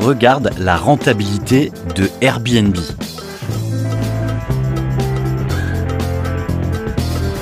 regarde la rentabilité de Airbnb.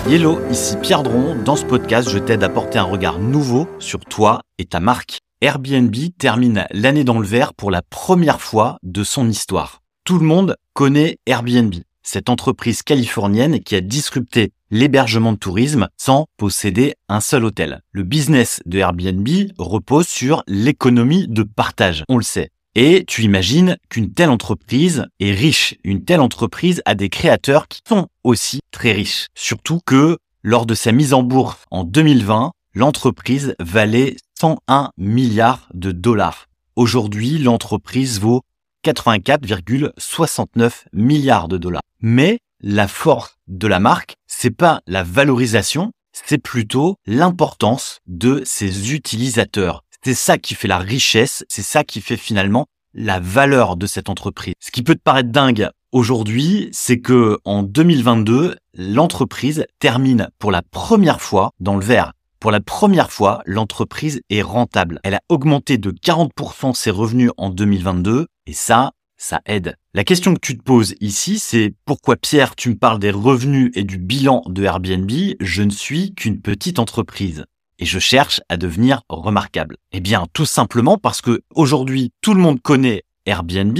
Hello, ici Pierre Dron. Dans ce podcast, je t'aide à porter un regard nouveau sur toi et ta marque. Airbnb termine l'année dans le vert pour la première fois de son histoire. Tout le monde connaît Airbnb cette entreprise californienne qui a disrupté l'hébergement de tourisme sans posséder un seul hôtel. Le business de Airbnb repose sur l'économie de partage, on le sait. Et tu imagines qu'une telle entreprise est riche, une telle entreprise a des créateurs qui sont aussi très riches. Surtout que lors de sa mise en bourse en 2020, l'entreprise valait 101 milliards de dollars. Aujourd'hui, l'entreprise vaut 84,69 milliards de dollars. Mais la force de la marque, c'est pas la valorisation, c'est plutôt l'importance de ses utilisateurs. C'est ça qui fait la richesse, c'est ça qui fait finalement la valeur de cette entreprise. Ce qui peut te paraître dingue aujourd'hui, c'est que en 2022, l'entreprise termine pour la première fois dans le vert. Pour la première fois, l'entreprise est rentable. Elle a augmenté de 40% ses revenus en 2022 et ça, ça aide. La question que tu te poses ici, c'est pourquoi Pierre, tu me parles des revenus et du bilan de Airbnb Je ne suis qu'une petite entreprise et je cherche à devenir remarquable. Eh bien, tout simplement parce que aujourd'hui, tout le monde connaît Airbnb,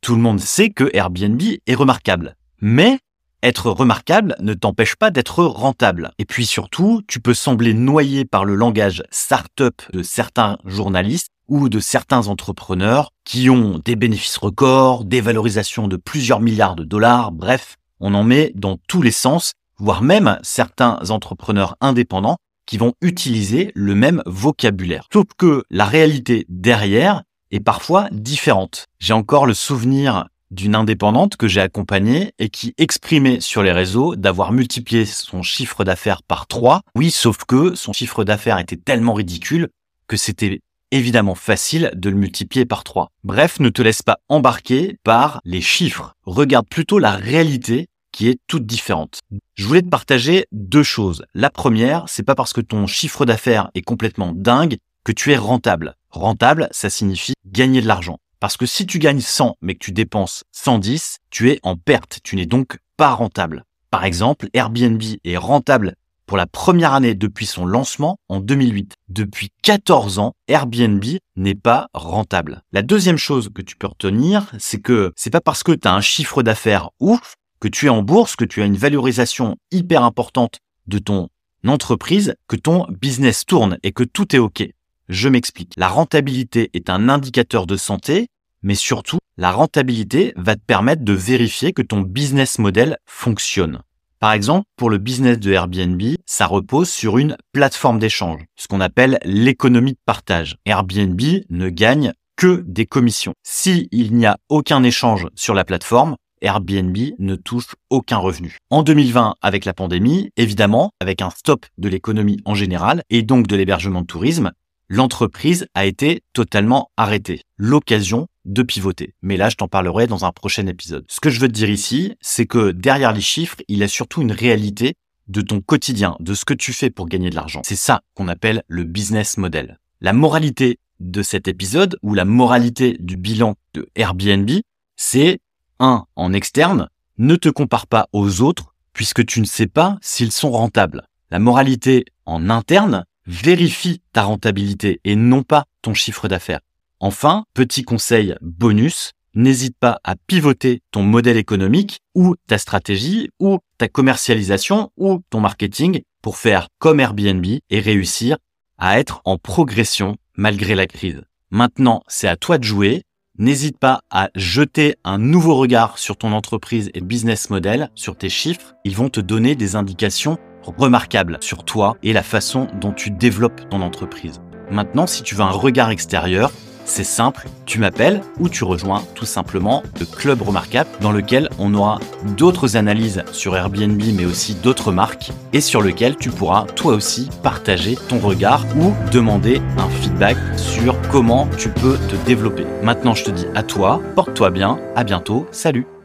tout le monde sait que Airbnb est remarquable. Mais être remarquable ne t'empêche pas d'être rentable. Et puis surtout, tu peux sembler noyé par le langage start-up de certains journalistes ou de certains entrepreneurs qui ont des bénéfices records, des valorisations de plusieurs milliards de dollars, bref, on en met dans tous les sens, voire même certains entrepreneurs indépendants qui vont utiliser le même vocabulaire. Sauf que la réalité derrière est parfois différente. J'ai encore le souvenir d'une indépendante que j'ai accompagnée et qui exprimait sur les réseaux d'avoir multiplié son chiffre d'affaires par trois. Oui, sauf que son chiffre d'affaires était tellement ridicule que c'était évidemment facile de le multiplier par 3. Bref, ne te laisse pas embarquer par les chiffres. Regarde plutôt la réalité qui est toute différente. Je voulais te partager deux choses. La première, c'est pas parce que ton chiffre d'affaires est complètement dingue que tu es rentable. Rentable, ça signifie gagner de l'argent. Parce que si tu gagnes 100 mais que tu dépenses 110, tu es en perte. Tu n'es donc pas rentable. Par exemple, Airbnb est rentable pour la première année depuis son lancement en 2008. Depuis 14 ans, Airbnb n'est pas rentable. La deuxième chose que tu peux retenir, c'est que c'est pas parce que tu as un chiffre d'affaires ouf, que tu es en bourse, que tu as une valorisation hyper importante de ton entreprise, que ton business tourne et que tout est OK. Je m'explique. La rentabilité est un indicateur de santé, mais surtout, la rentabilité va te permettre de vérifier que ton business model fonctionne. Par exemple, pour le business de Airbnb, ça repose sur une plateforme d'échange, ce qu'on appelle l'économie de partage. Airbnb ne gagne que des commissions. S'il n'y a aucun échange sur la plateforme, Airbnb ne touche aucun revenu. En 2020, avec la pandémie, évidemment, avec un stop de l'économie en général et donc de l'hébergement de tourisme, l'entreprise a été totalement arrêtée. L'occasion de pivoter. Mais là, je t'en parlerai dans un prochain épisode. Ce que je veux te dire ici, c'est que derrière les chiffres, il y a surtout une réalité de ton quotidien, de ce que tu fais pour gagner de l'argent. C'est ça qu'on appelle le business model. La moralité de cet épisode ou la moralité du bilan de Airbnb, c'est 1. En externe, ne te compare pas aux autres puisque tu ne sais pas s'ils sont rentables. La moralité en interne, vérifie ta rentabilité et non pas ton chiffre d'affaires. Enfin, petit conseil bonus, n'hésite pas à pivoter ton modèle économique ou ta stratégie ou ta commercialisation ou ton marketing pour faire comme Airbnb et réussir à être en progression malgré la crise. Maintenant, c'est à toi de jouer. N'hésite pas à jeter un nouveau regard sur ton entreprise et business model, sur tes chiffres. Ils vont te donner des indications remarquables sur toi et la façon dont tu développes ton entreprise. Maintenant, si tu veux un regard extérieur, c'est simple, tu m'appelles ou tu rejoins tout simplement le Club Remarquable dans lequel on aura d'autres analyses sur Airbnb mais aussi d'autres marques et sur lequel tu pourras toi aussi partager ton regard ou demander un feedback sur comment tu peux te développer. Maintenant je te dis à toi, porte-toi bien, à bientôt, salut